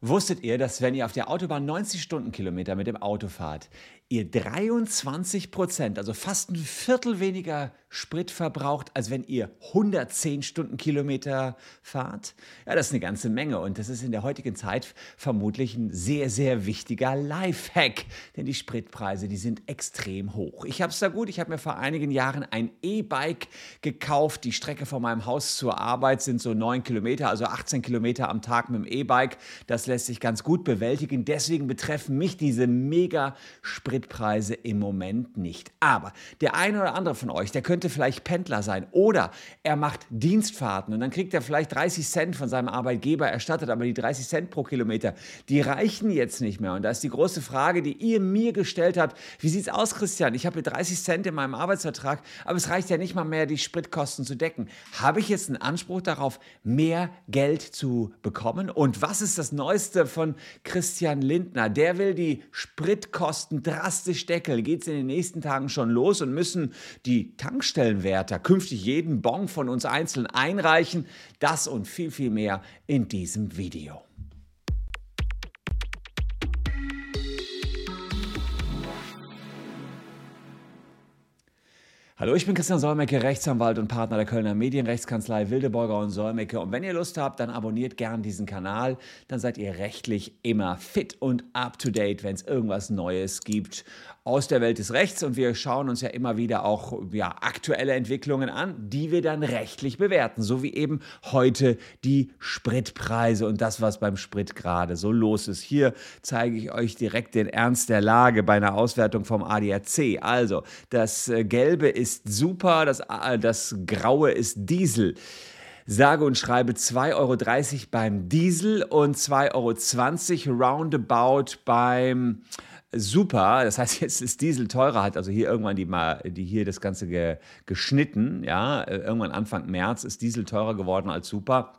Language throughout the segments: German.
Wusstet ihr, dass wenn ihr auf der Autobahn 90 Stundenkilometer mit dem Auto fahrt, ihr 23 Prozent, also fast ein Viertel weniger Sprit verbraucht, als wenn ihr 110 Stundenkilometer fahrt? Ja, das ist eine ganze Menge und das ist in der heutigen Zeit vermutlich ein sehr, sehr wichtiger Lifehack, denn die Spritpreise, die sind extrem hoch. Ich habe es da gut, ich habe mir vor einigen Jahren ein E-Bike gekauft. Die Strecke von meinem Haus zur Arbeit sind so 9 Kilometer, also 18 Kilometer am Tag mit dem E-Bike. Das lässt sich ganz gut bewältigen. Deswegen betreffen mich diese mega Spritpreise im Moment nicht. Aber der eine oder andere von euch, der könnte vielleicht Pendler sein oder er macht Dienstfahrten und dann kriegt er vielleicht 30 Cent von seinem Arbeitgeber erstattet, aber die 30 Cent pro Kilometer, die reichen jetzt nicht mehr. Und da ist die große Frage, die ihr mir gestellt habt, wie sieht es aus, Christian? Ich habe hier 30 Cent in meinem Arbeitsvertrag, aber es reicht ja nicht mal mehr, die Spritkosten zu decken. Habe ich jetzt einen Anspruch darauf, mehr Geld zu bekommen? Und was ist das Neueste? Von Christian Lindner. Der will die Spritkosten drastisch deckeln. Geht es in den nächsten Tagen schon los und müssen die Tankstellenwärter künftig jeden Bon von uns einzeln einreichen. Das und viel, viel mehr in diesem Video. Hallo, ich bin Christian Solmecke, Rechtsanwalt und Partner der Kölner Medienrechtskanzlei Wildeborger und Solmecke. Und wenn ihr Lust habt, dann abonniert gern diesen Kanal. Dann seid ihr rechtlich immer fit und up to date, wenn es irgendwas Neues gibt aus der Welt des Rechts und wir schauen uns ja immer wieder auch ja, aktuelle Entwicklungen an, die wir dann rechtlich bewerten, so wie eben heute die Spritpreise und das, was beim Sprit gerade so los ist. Hier zeige ich euch direkt den Ernst der Lage bei einer Auswertung vom ADAC. Also, das äh, Gelbe ist super, das, äh, das Graue ist Diesel sage und schreibe 2,30 Euro beim Diesel und 2,20 Euro roundabout beim super. Das heißt, jetzt ist Diesel teurer, hat also hier irgendwann die mal, die hier das Ganze ge, geschnitten, ja, irgendwann Anfang März ist Diesel teurer geworden als super.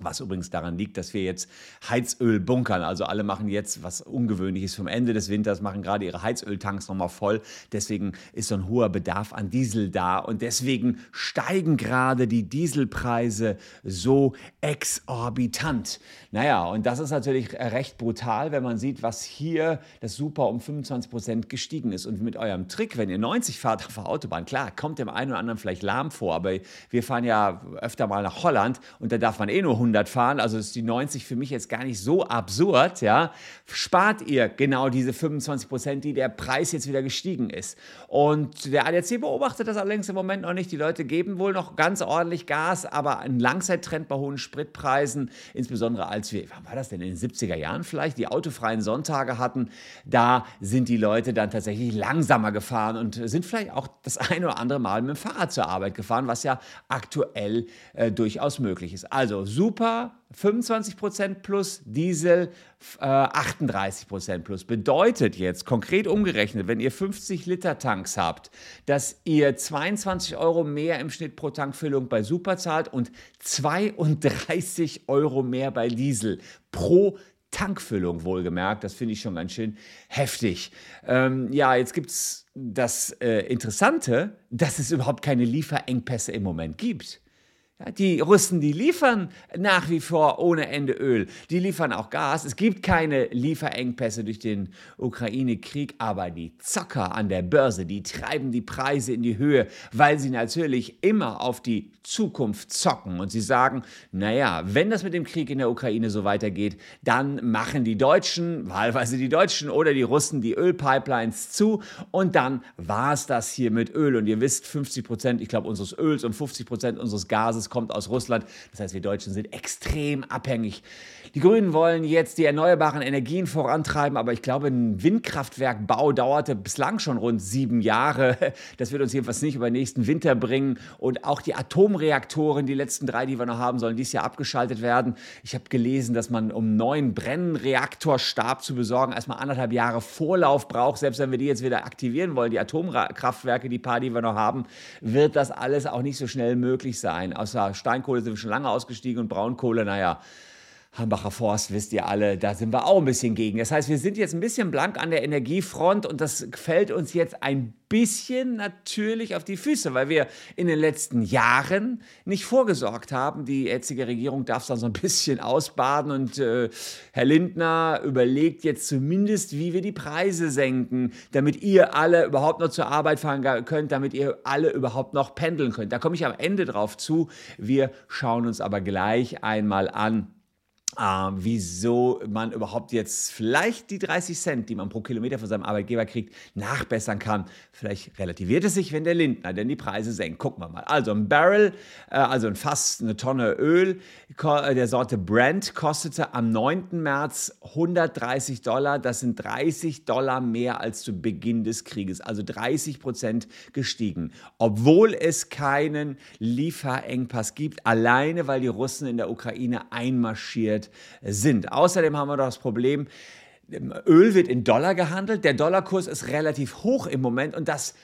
Was übrigens daran liegt, dass wir jetzt Heizöl bunkern. Also alle machen jetzt, was ungewöhnlich ist vom Ende des Winters, machen gerade ihre Heizöltanks nochmal voll. Deswegen ist so ein hoher Bedarf an Diesel da. Und deswegen steigen gerade die Dieselpreise so exorbitant. Naja, und das ist natürlich recht brutal, wenn man sieht, was hier das Super um 25 Prozent gestiegen ist. Und mit eurem Trick, wenn ihr 90 fahrt auf der Autobahn, klar, kommt dem einen oder anderen vielleicht lahm vor. Aber wir fahren ja öfter mal nach Holland und da darf man eh nur 100 fahren, also ist die 90 für mich jetzt gar nicht so absurd, ja, spart ihr genau diese 25 Prozent, die der Preis jetzt wieder gestiegen ist. Und der ADAC beobachtet das allerdings im Moment noch nicht. Die Leute geben wohl noch ganz ordentlich Gas, aber ein Langzeittrend bei hohen Spritpreisen, insbesondere als wir, wann war das denn, in den 70er Jahren vielleicht, die autofreien Sonntage hatten, da sind die Leute dann tatsächlich langsamer gefahren und sind vielleicht auch das eine oder andere Mal mit dem Fahrrad zur Arbeit gefahren, was ja aktuell äh, durchaus möglich ist. Also super Super 25% plus, Diesel äh, 38% plus. Bedeutet jetzt konkret umgerechnet, wenn ihr 50 Liter Tanks habt, dass ihr 22 Euro mehr im Schnitt pro Tankfüllung bei Super zahlt und 32 Euro mehr bei Diesel pro Tankfüllung wohlgemerkt. Das finde ich schon ganz schön heftig. Ähm, ja, jetzt gibt es das äh, Interessante, dass es überhaupt keine Lieferengpässe im Moment gibt. Die Russen, die liefern nach wie vor ohne Ende Öl. Die liefern auch Gas. Es gibt keine Lieferengpässe durch den Ukraine-Krieg, aber die Zocker an der Börse, die treiben die Preise in die Höhe, weil sie natürlich immer auf die Zukunft zocken. Und sie sagen, naja, wenn das mit dem Krieg in der Ukraine so weitergeht, dann machen die Deutschen, wahlweise die Deutschen oder die Russen, die Ölpipelines zu. Und dann war es das hier mit Öl. Und ihr wisst, 50 Prozent, ich glaube, unseres Öls und 50 Prozent unseres Gases alles kommt aus Russland. Das heißt, wir Deutschen sind extrem abhängig. Die Grünen wollen jetzt die erneuerbaren Energien vorantreiben, aber ich glaube, ein Windkraftwerkbau dauerte bislang schon rund sieben Jahre. Das wird uns jedenfalls nicht über den nächsten Winter bringen. Und auch die Atomreaktoren, die letzten drei, die wir noch haben, sollen dieses Jahr abgeschaltet werden. Ich habe gelesen, dass man, um einen neuen Brennreaktorstab zu besorgen, erstmal anderthalb Jahre Vorlauf braucht. Selbst wenn wir die jetzt wieder aktivieren wollen, die Atomkraftwerke, die paar, die wir noch haben, wird das alles auch nicht so schnell möglich sein. Aus Steinkohle sind wir schon lange ausgestiegen und Braunkohle, naja, Hambacher Forst, wisst ihr alle, da sind wir auch ein bisschen gegen. Das heißt, wir sind jetzt ein bisschen blank an der Energiefront und das fällt uns jetzt ein bisschen natürlich auf die Füße, weil wir in den letzten Jahren nicht vorgesorgt haben. Die jetzige Regierung darf es dann so ein bisschen ausbaden und äh, Herr Lindner überlegt jetzt zumindest, wie wir die Preise senken, damit ihr alle überhaupt noch zur Arbeit fahren könnt, damit ihr alle überhaupt noch pendeln könnt. Da komme ich am Ende drauf zu. Wir schauen uns aber gleich einmal an, Uh, wieso man überhaupt jetzt vielleicht die 30 Cent, die man pro Kilometer von seinem Arbeitgeber kriegt, nachbessern kann. Vielleicht relativiert es sich, wenn der Lindner denn die Preise senkt. Gucken wir mal. Also ein Barrel, äh, also ein Fass, eine Tonne Öl äh, der Sorte Brent kostete am 9. März 130 Dollar. Das sind 30 Dollar mehr als zu Beginn des Krieges, also 30 Prozent gestiegen. Obwohl es keinen Lieferengpass gibt, alleine weil die Russen in der Ukraine einmarschiert sind. Außerdem haben wir das Problem, Öl wird in Dollar gehandelt, der Dollarkurs ist relativ hoch im Moment und das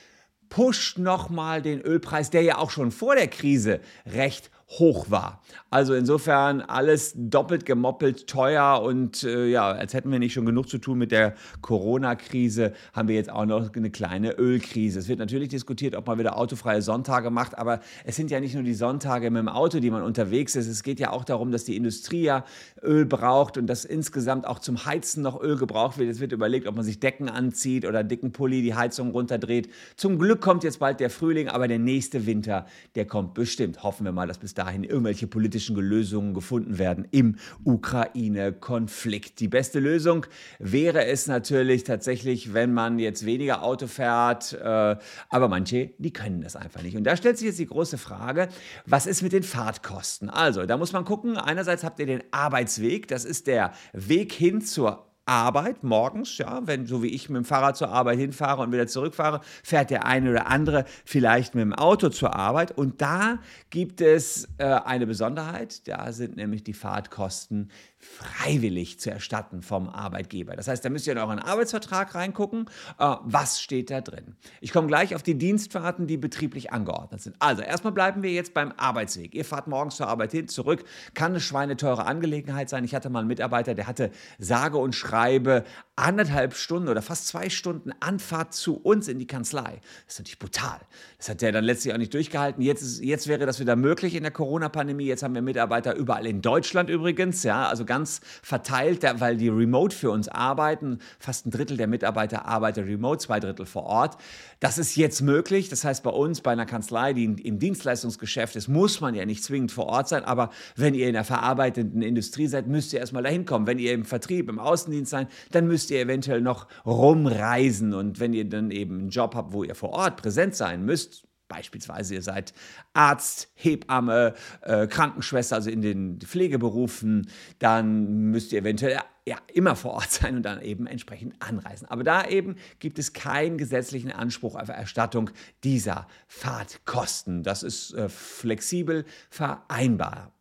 pusht nochmal den Ölpreis, der ja auch schon vor der Krise recht hoch war. Also insofern alles doppelt gemoppelt teuer und äh, ja, als hätten wir nicht schon genug zu tun mit der Corona-Krise, haben wir jetzt auch noch eine kleine Ölkrise. Es wird natürlich diskutiert, ob man wieder autofreie Sonntage macht, aber es sind ja nicht nur die Sonntage mit dem Auto, die man unterwegs ist. Es geht ja auch darum, dass die Industrie ja Öl braucht und dass insgesamt auch zum Heizen noch Öl gebraucht wird. Es wird überlegt, ob man sich Decken anzieht oder dicken Pulli die Heizung runterdreht. Zum Glück kommt jetzt bald der Frühling, aber der nächste Winter, der kommt bestimmt. Hoffen wir mal, dass bis dahin irgendwelche politischen Lösungen gefunden werden im Ukraine-Konflikt. Die beste Lösung wäre es natürlich tatsächlich, wenn man jetzt weniger Auto fährt, äh, aber manche, die können das einfach nicht. Und da stellt sich jetzt die große Frage, was ist mit den Fahrtkosten? Also, da muss man gucken, einerseits habt ihr den Arbeitsweg, das ist der Weg hin zur Arbeit morgens, ja, wenn so wie ich mit dem Fahrrad zur Arbeit hinfahre und wieder zurückfahre, fährt der eine oder andere vielleicht mit dem Auto zur Arbeit. Und da gibt es äh, eine Besonderheit, da sind nämlich die Fahrtkosten freiwillig zu erstatten vom Arbeitgeber. Das heißt, da müsst ihr in euren Arbeitsvertrag reingucken, äh, was steht da drin. Ich komme gleich auf die Dienstfahrten, die betrieblich angeordnet sind. Also erstmal bleiben wir jetzt beim Arbeitsweg. Ihr fahrt morgens zur Arbeit hin, zurück, kann eine schweineteure Angelegenheit sein. Ich hatte mal einen Mitarbeiter, der hatte sage und schreibe anderthalb Stunden oder fast zwei Stunden Anfahrt zu uns in die Kanzlei. Das ist natürlich brutal. Das hat der dann letztlich auch nicht durchgehalten. Jetzt, ist, jetzt wäre das wieder möglich in der Corona-Pandemie. Jetzt haben wir Mitarbeiter überall in Deutschland übrigens, ja, also ganz verteilt, weil die remote für uns arbeiten. Fast ein Drittel der Mitarbeiter arbeitet remote, zwei Drittel vor Ort. Das ist jetzt möglich. Das heißt, bei uns, bei einer Kanzlei, die im Dienstleistungsgeschäft ist, muss man ja nicht zwingend vor Ort sein. Aber wenn ihr in der verarbeitenden Industrie seid, müsst ihr erstmal dahin kommen. Wenn ihr im Vertrieb, im Außendienst seid, dann müsst ihr eventuell noch rumreisen. Und wenn ihr dann eben einen Job habt, wo ihr vor Ort präsent sein müsst, Beispielsweise, ihr seid Arzt, Hebamme, äh, Krankenschwester, also in den Pflegeberufen, dann müsst ihr eventuell ja, immer vor Ort sein und dann eben entsprechend anreisen. Aber da eben gibt es keinen gesetzlichen Anspruch auf Erstattung dieser Fahrtkosten. Das ist äh, flexibel vereinbar.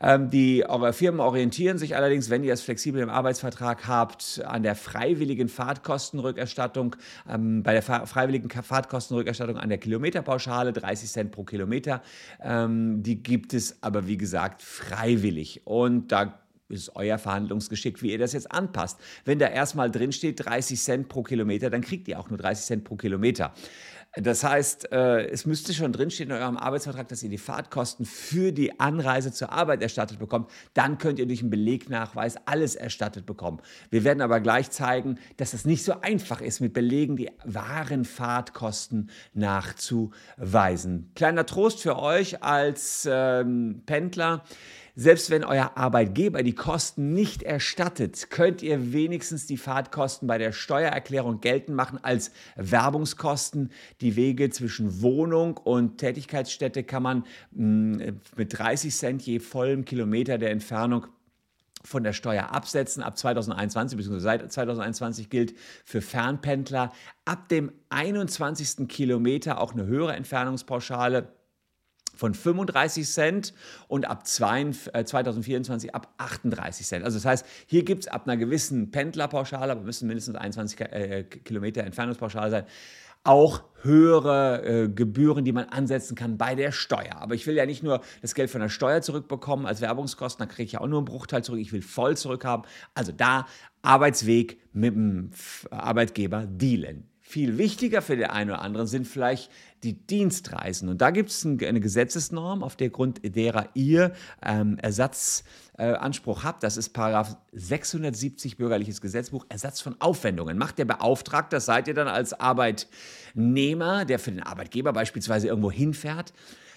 Ähm, die Firmen orientieren sich allerdings, wenn ihr es flexibel im Arbeitsvertrag habt, an der freiwilligen Fahrtkostenrückerstattung, ähm, bei der freiwilligen Fahrtkostenrückerstattung an der Kilometerpauschale, 30 Cent pro Kilometer. Ähm, die gibt es aber, wie gesagt, freiwillig. Und da ist euer Verhandlungsgeschick, wie ihr das jetzt anpasst. Wenn da erstmal drin steht 30 Cent pro Kilometer, dann kriegt ihr auch nur 30 Cent pro Kilometer. Das heißt, äh, es müsste schon drinstehen in eurem Arbeitsvertrag, dass ihr die Fahrtkosten für die Anreise zur Arbeit erstattet bekommt. Dann könnt ihr durch einen Belegnachweis alles erstattet bekommen. Wir werden aber gleich zeigen, dass es nicht so einfach ist, mit Belegen die wahren Fahrtkosten nachzuweisen. Kleiner Trost für euch als ähm, Pendler. Selbst wenn euer Arbeitgeber die Kosten nicht erstattet, könnt ihr wenigstens die Fahrtkosten bei der Steuererklärung geltend machen als Werbungskosten. Die Wege zwischen Wohnung und Tätigkeitsstätte kann man mm, mit 30 Cent je vollem Kilometer der Entfernung von der Steuer absetzen. Ab 2021 bzw. seit 2021 gilt für Fernpendler ab dem 21. Kilometer auch eine höhere Entfernungspauschale von 35 Cent und ab 2024 äh, ab 38 Cent. Also das heißt, hier gibt es ab einer gewissen Pendlerpauschale, aber müssen mindestens 21 äh, Kilometer Entfernungspauschale sein, auch höhere äh, Gebühren, die man ansetzen kann bei der Steuer. Aber ich will ja nicht nur das Geld von der Steuer zurückbekommen als Werbungskosten, dann kriege ich ja auch nur einen Bruchteil zurück. Ich will voll zurückhaben. Also da Arbeitsweg mit dem Arbeitgeber dealen. Viel wichtiger für den einen oder anderen sind vielleicht die Dienstreisen. Und da gibt es eine Gesetzesnorm, auf der Grund derer ihr ähm, Ersatzanspruch äh, habt. Das ist Paragraph 670 Bürgerliches Gesetzbuch, Ersatz von Aufwendungen. Macht der Beauftragte, das seid ihr dann als Arbeitnehmer, der für den Arbeitgeber beispielsweise irgendwo hinfährt,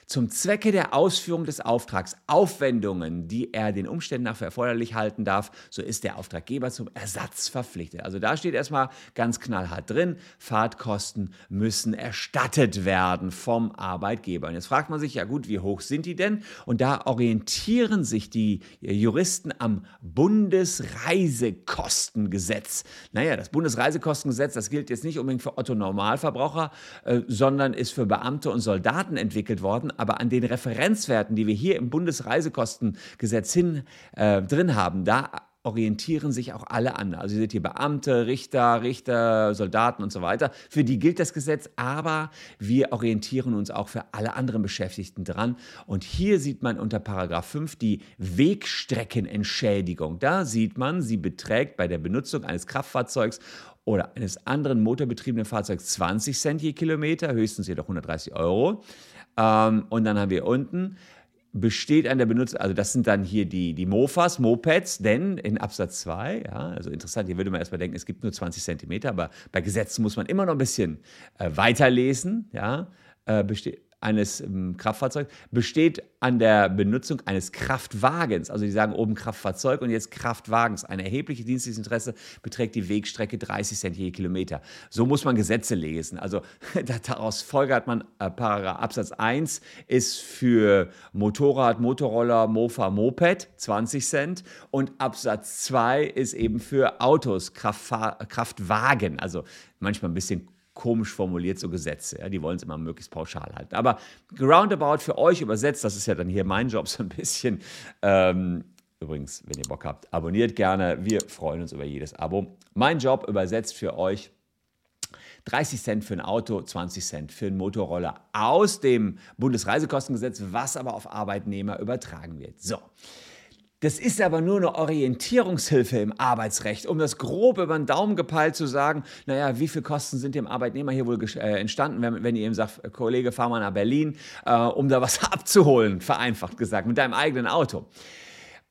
zum Zwecke der Ausführung des Auftrags Aufwendungen, die er den Umständen nach für erforderlich halten darf, so ist der Auftraggeber zum Ersatz verpflichtet. Also da steht erstmal ganz knallhart drin, Fahrtkosten müssen erstattet werden vom Arbeitgeber. Und jetzt fragt man sich, ja gut, wie hoch sind die denn? Und da orientieren sich die Juristen am Bundesreisekostengesetz. Naja, das Bundesreisekostengesetz, das gilt jetzt nicht unbedingt für Otto Normalverbraucher, äh, sondern ist für Beamte und Soldaten entwickelt worden aber an den Referenzwerten, die wir hier im Bundesreisekostengesetz hin, äh, drin haben, da orientieren sich auch alle an. Also ihr seht hier Beamte, Richter, Richter, Soldaten und so weiter. Für die gilt das Gesetz, aber wir orientieren uns auch für alle anderen Beschäftigten dran. Und hier sieht man unter Paragraph 5 die Wegstreckenentschädigung. Da sieht man, sie beträgt bei der Benutzung eines Kraftfahrzeugs oder eines anderen motorbetriebenen Fahrzeugs 20 Cent je Kilometer, höchstens jedoch 130 Euro. Ähm, und dann haben wir unten besteht an der Benutzer, also das sind dann hier die, die Mofas, Mopeds, denn in Absatz 2, ja, also interessant, hier würde man erstmal denken, es gibt nur 20 Zentimeter, aber bei Gesetzen muss man immer noch ein bisschen äh, weiterlesen, ja, äh, besteht, eines ähm, Kraftfahrzeugs besteht an der Benutzung eines Kraftwagens. Also die sagen oben Kraftfahrzeug und jetzt Kraftwagens. Ein erhebliches dienstliches Interesse beträgt die Wegstrecke 30 Cent je Kilometer. So muss man Gesetze lesen. Also daraus folgert man, äh, Absatz 1 ist für Motorrad, Motorroller, Mofa, Moped 20 Cent und Absatz 2 ist eben für Autos, Kraftfahr Kraftwagen. Also manchmal ein bisschen komisch formuliert, so Gesetze. Ja, die wollen es immer möglichst pauschal halten. Aber roundabout für euch übersetzt, das ist ja dann hier mein Job so ein bisschen. Ähm, übrigens, wenn ihr Bock habt, abonniert gerne. Wir freuen uns über jedes Abo. Mein Job übersetzt für euch 30 Cent für ein Auto, 20 Cent für einen Motorroller aus dem Bundesreisekostengesetz, was aber auf Arbeitnehmer übertragen wird. So. Das ist aber nur eine Orientierungshilfe im Arbeitsrecht, um das grob über den Daumen gepeilt zu sagen, naja, wie viel Kosten sind dem Arbeitnehmer hier wohl äh, entstanden, wenn, wenn ihr ihm sagt, Kollege, fahr mal nach Berlin, äh, um da was abzuholen, vereinfacht gesagt, mit deinem eigenen Auto.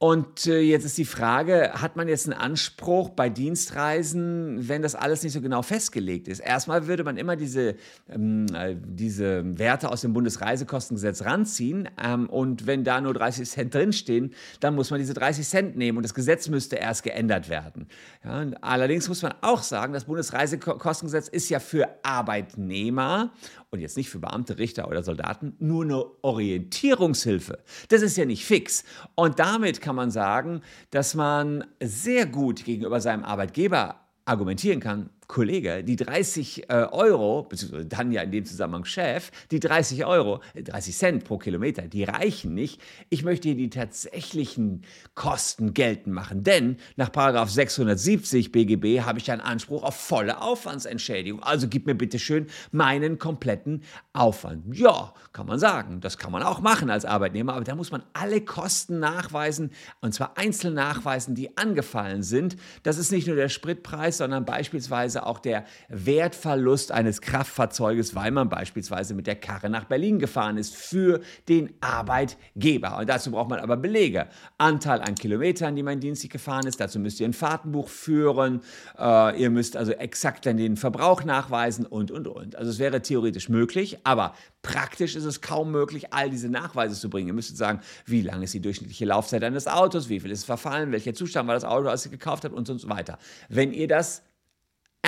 Und äh, jetzt ist die Frage, hat man jetzt einen Anspruch bei Dienstreisen, wenn das alles nicht so genau festgelegt ist? Erstmal würde man immer diese, ähm, äh, diese Werte aus dem Bundesreisekostengesetz ranziehen ähm, und wenn da nur 30 Cent drinstehen, dann muss man diese 30 Cent nehmen und das Gesetz müsste erst geändert werden. Ja, allerdings muss man auch sagen, das Bundesreisekostengesetz ist ja für Arbeitnehmer und jetzt nicht für Beamte, Richter oder Soldaten, nur eine Orientierungshilfe. Das ist ja nicht fix. Und damit kann man sagen, dass man sehr gut gegenüber seinem Arbeitgeber argumentieren kann, Kollege, die 30 äh, Euro, beziehungsweise dann ja in dem Zusammenhang Chef, die 30 Euro, 30 Cent pro Kilometer, die reichen nicht. Ich möchte hier die tatsächlichen Kosten geltend machen, denn nach 670 BGB habe ich einen Anspruch auf volle Aufwandsentschädigung. Also gib mir bitte schön meinen kompletten Aufwand. Ja, kann man sagen, das kann man auch machen als Arbeitnehmer, aber da muss man alle Kosten nachweisen und zwar einzeln nachweisen, die angefallen sind. Das ist nicht nur der Spritpreis, sondern beispielsweise auch der Wertverlust eines Kraftfahrzeuges, weil man beispielsweise mit der Karre nach Berlin gefahren ist, für den Arbeitgeber. Und dazu braucht man aber Belege. Anteil an Kilometern, die man dienstlich gefahren ist. Dazu müsst ihr ein Fahrtenbuch führen. Äh, ihr müsst also exakt dann den Verbrauch nachweisen und, und, und. Also es wäre theoretisch möglich, aber praktisch ist es kaum möglich, all diese Nachweise zu bringen. Ihr müsstet sagen, wie lang ist die durchschnittliche Laufzeit eines Autos, wie viel ist es verfallen, welcher Zustand war das Auto, als ihr gekauft habt und so weiter. Wenn ihr das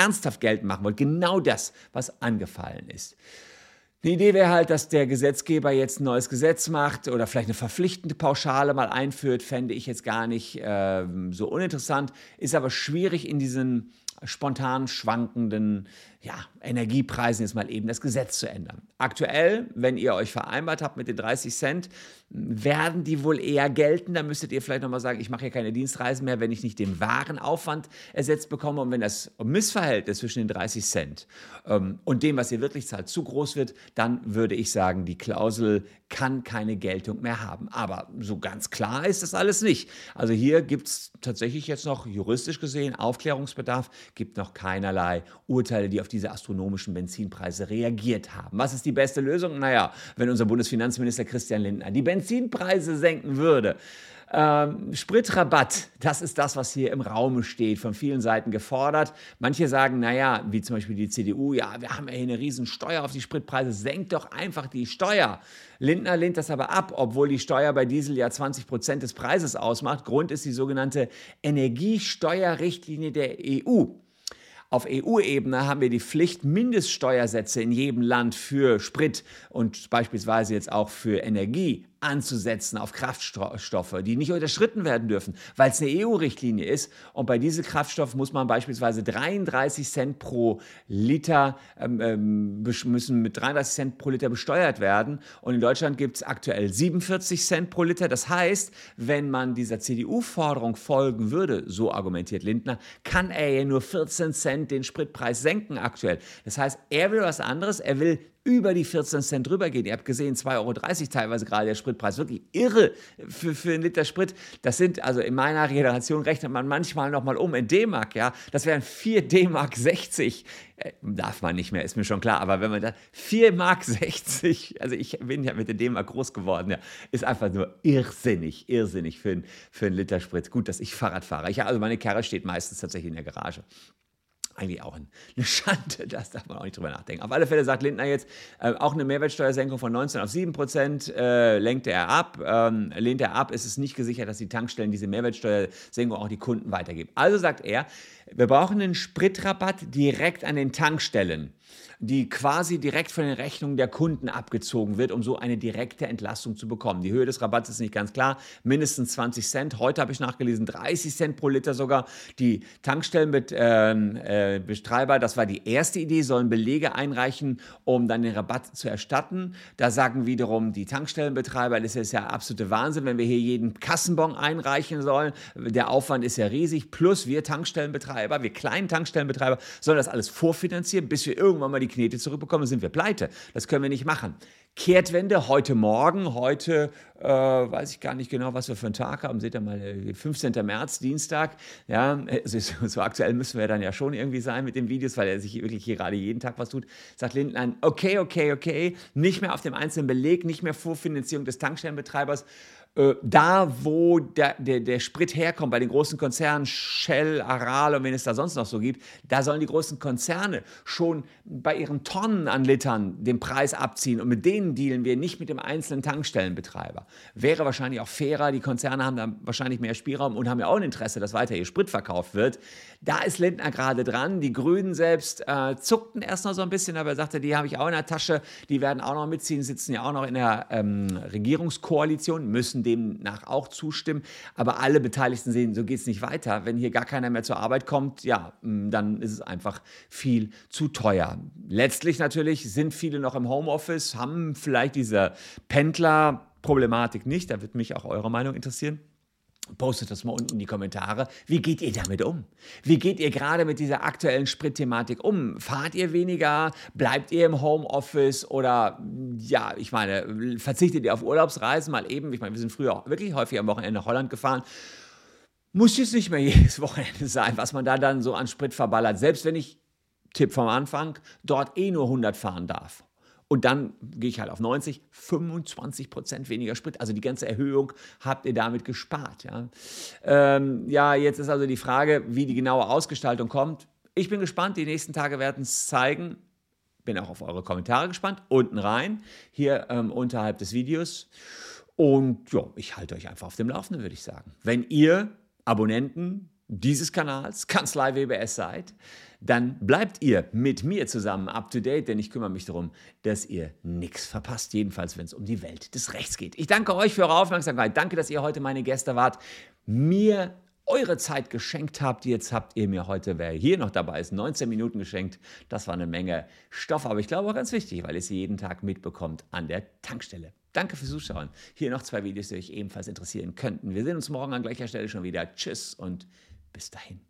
ernsthaft geltend machen wollt, genau das, was angefallen ist. Die Idee wäre halt, dass der Gesetzgeber jetzt ein neues Gesetz macht oder vielleicht eine verpflichtende Pauschale mal einführt, fände ich jetzt gar nicht äh, so uninteressant, ist aber schwierig in diesen spontan schwankenden ja, Energiepreisen jetzt mal eben das Gesetz zu ändern. Aktuell, wenn ihr euch vereinbart habt mit den 30 Cent, werden die wohl eher gelten. Da müsstet ihr vielleicht nochmal sagen, ich mache ja keine Dienstreisen mehr, wenn ich nicht den wahren Aufwand ersetzt bekomme. Und wenn das Missverhältnis zwischen den 30 Cent ähm, und dem, was ihr wirklich zahlt, zu groß wird, dann würde ich sagen, die Klausel kann keine Geltung mehr haben. Aber so ganz klar ist das alles nicht. Also hier gibt es tatsächlich jetzt noch juristisch gesehen Aufklärungsbedarf, gibt noch keinerlei Urteile, die auf diese astronomischen Benzinpreise reagiert haben. Was ist die beste Lösung? Naja, wenn unser Bundesfinanzminister Christian Lindner die Benzinpreise senken würde, ähm, Spritrabatt, das ist das, was hier im Raum steht, von vielen Seiten gefordert. Manche sagen, naja, wie zum Beispiel die CDU, ja, wir haben ja hier eine riesen Steuer auf die Spritpreise, senkt doch einfach die Steuer. Lindner lehnt das aber ab, obwohl die Steuer bei Diesel ja 20 Prozent des Preises ausmacht. Grund ist die sogenannte Energiesteuerrichtlinie der EU. Auf EU-Ebene haben wir die Pflicht, Mindeststeuersätze in jedem Land für Sprit und beispielsweise jetzt auch für Energie anzusetzen auf Kraftstoffe, die nicht unterschritten werden dürfen, weil es eine EU-Richtlinie ist. Und bei diesem Kraftstoff muss man beispielsweise 33 Cent pro Liter, ähm, ähm müssen mit 33 Cent pro Liter besteuert werden. Und in Deutschland gibt es aktuell 47 Cent pro Liter. Das heißt, wenn man dieser CDU-Forderung folgen würde, so argumentiert Lindner, kann er ja nur 14 Cent den Spritpreis senken aktuell. Das heißt, er will was anderes. Er will über die 14 Cent drüber gehen. Ihr habt gesehen, 2,30 Euro teilweise gerade der Spritpreis. Wirklich irre für, für einen Liter Sprit. Das sind, also in meiner Generation rechnet man manchmal nochmal um in D-Mark, ja. Das wären 4 D-Mark 60. Äh, darf man nicht mehr, ist mir schon klar. Aber wenn man da 4 Mark 60, also ich bin ja mit der D-Mark groß geworden, ja, ist einfach nur irrsinnig, irrsinnig für, für einen Liter Sprit. Gut, dass ich Fahrrad fahre. Ich, also meine Karre steht meistens tatsächlich in der Garage eigentlich auch eine Schande, das darf man auch nicht drüber nachdenken. Auf alle Fälle sagt Lindner jetzt, äh, auch eine Mehrwertsteuersenkung von 19 auf 7 Prozent äh, lenkt er ab. Ähm, lehnt er ab, ist es nicht gesichert, dass die Tankstellen diese Mehrwertsteuersenkung auch die Kunden weitergeben. Also sagt er, wir brauchen einen Spritrabatt direkt an den Tankstellen die quasi direkt von den Rechnungen der Kunden abgezogen wird, um so eine direkte Entlastung zu bekommen. Die Höhe des Rabatts ist nicht ganz klar, mindestens 20 Cent. Heute habe ich nachgelesen, 30 Cent pro Liter sogar. Die Tankstellenbetreiber, äh, das war die erste Idee, sollen Belege einreichen, um dann den Rabatt zu erstatten. Da sagen wiederum die Tankstellenbetreiber, das ist ja absolute Wahnsinn, wenn wir hier jeden Kassenbon einreichen sollen. Der Aufwand ist ja riesig. Plus wir Tankstellenbetreiber, wir kleinen Tankstellenbetreiber, sollen das alles vorfinanzieren, bis wir irgendwann mal die Knete zurückbekommen, sind wir pleite. Das können wir nicht machen. Kehrtwende heute Morgen, heute äh, weiß ich gar nicht genau, was wir für einen Tag haben. Seht ihr mal, 15. Äh, März, Dienstag. Ja, also so aktuell müssen wir dann ja schon irgendwie sein mit den Videos, weil er sich wirklich hier gerade jeden Tag was tut. Sagt Lindlein, okay, okay, okay, nicht mehr auf dem einzelnen Beleg, nicht mehr Vorfinanzierung des Tankstellenbetreibers äh, da, wo der, der, der Sprit herkommt, bei den großen Konzernen, Shell, Aral und wen es da sonst noch so gibt, da sollen die großen Konzerne schon bei ihren Tonnen an Litern den Preis abziehen und mit denen dealen wir, nicht mit dem einzelnen Tankstellenbetreiber. Wäre wahrscheinlich auch fairer, die Konzerne haben da wahrscheinlich mehr Spielraum und haben ja auch ein Interesse, dass weiter ihr Sprit verkauft wird. Da ist Lindner gerade dran. Die Grünen selbst äh, zuckten erst noch so ein bisschen, aber er sagte, die habe ich auch in der Tasche, die werden auch noch mitziehen, sitzen ja auch noch in der ähm, Regierungskoalition, müssen demnach auch zustimmen. Aber alle Beteiligten sehen, so geht es nicht weiter. Wenn hier gar keiner mehr zur Arbeit kommt, ja, mm, dann ist es einfach viel zu teuer. Letztlich natürlich sind viele noch im Homeoffice, haben vielleicht diese Pendlerproblematik nicht. Da wird mich auch eure Meinung interessieren. Postet das mal unten in die Kommentare. Wie geht ihr damit um? Wie geht ihr gerade mit dieser aktuellen Spritthematik um? Fahrt ihr weniger? Bleibt ihr im Homeoffice? Oder ja, ich meine, verzichtet ihr auf Urlaubsreisen mal eben? Ich meine, wir sind früher auch wirklich häufig am Wochenende nach Holland gefahren. Muss jetzt nicht mehr jedes Wochenende sein, was man da dann so an Sprit verballert. Selbst wenn ich, Tipp vom Anfang, dort eh nur 100 fahren darf. Und dann gehe ich halt auf 90, 25 Prozent weniger Sprit. Also die ganze Erhöhung habt ihr damit gespart. Ja? Ähm, ja, jetzt ist also die Frage, wie die genaue Ausgestaltung kommt. Ich bin gespannt, die nächsten Tage werden es zeigen. Bin auch auf eure Kommentare gespannt. Unten rein, hier ähm, unterhalb des Videos. Und ja, ich halte euch einfach auf dem Laufenden, würde ich sagen. Wenn ihr Abonnenten dieses Kanals, Kanzlei WBS seid, dann bleibt ihr mit mir zusammen up to date, denn ich kümmere mich darum, dass ihr nichts verpasst, jedenfalls wenn es um die Welt des Rechts geht. Ich danke euch für eure Aufmerksamkeit. Danke, dass ihr heute meine Gäste wart. Mir eure Zeit geschenkt habt. Jetzt habt ihr mir heute, wer hier noch dabei ist, 19 Minuten geschenkt. Das war eine Menge Stoff, aber ich glaube auch ganz wichtig, weil ihr sie jeden Tag mitbekommt an der Tankstelle. Danke fürs Zuschauen. Hier noch zwei Videos, die euch ebenfalls interessieren könnten. Wir sehen uns morgen an gleicher Stelle schon wieder. Tschüss und bis dahin.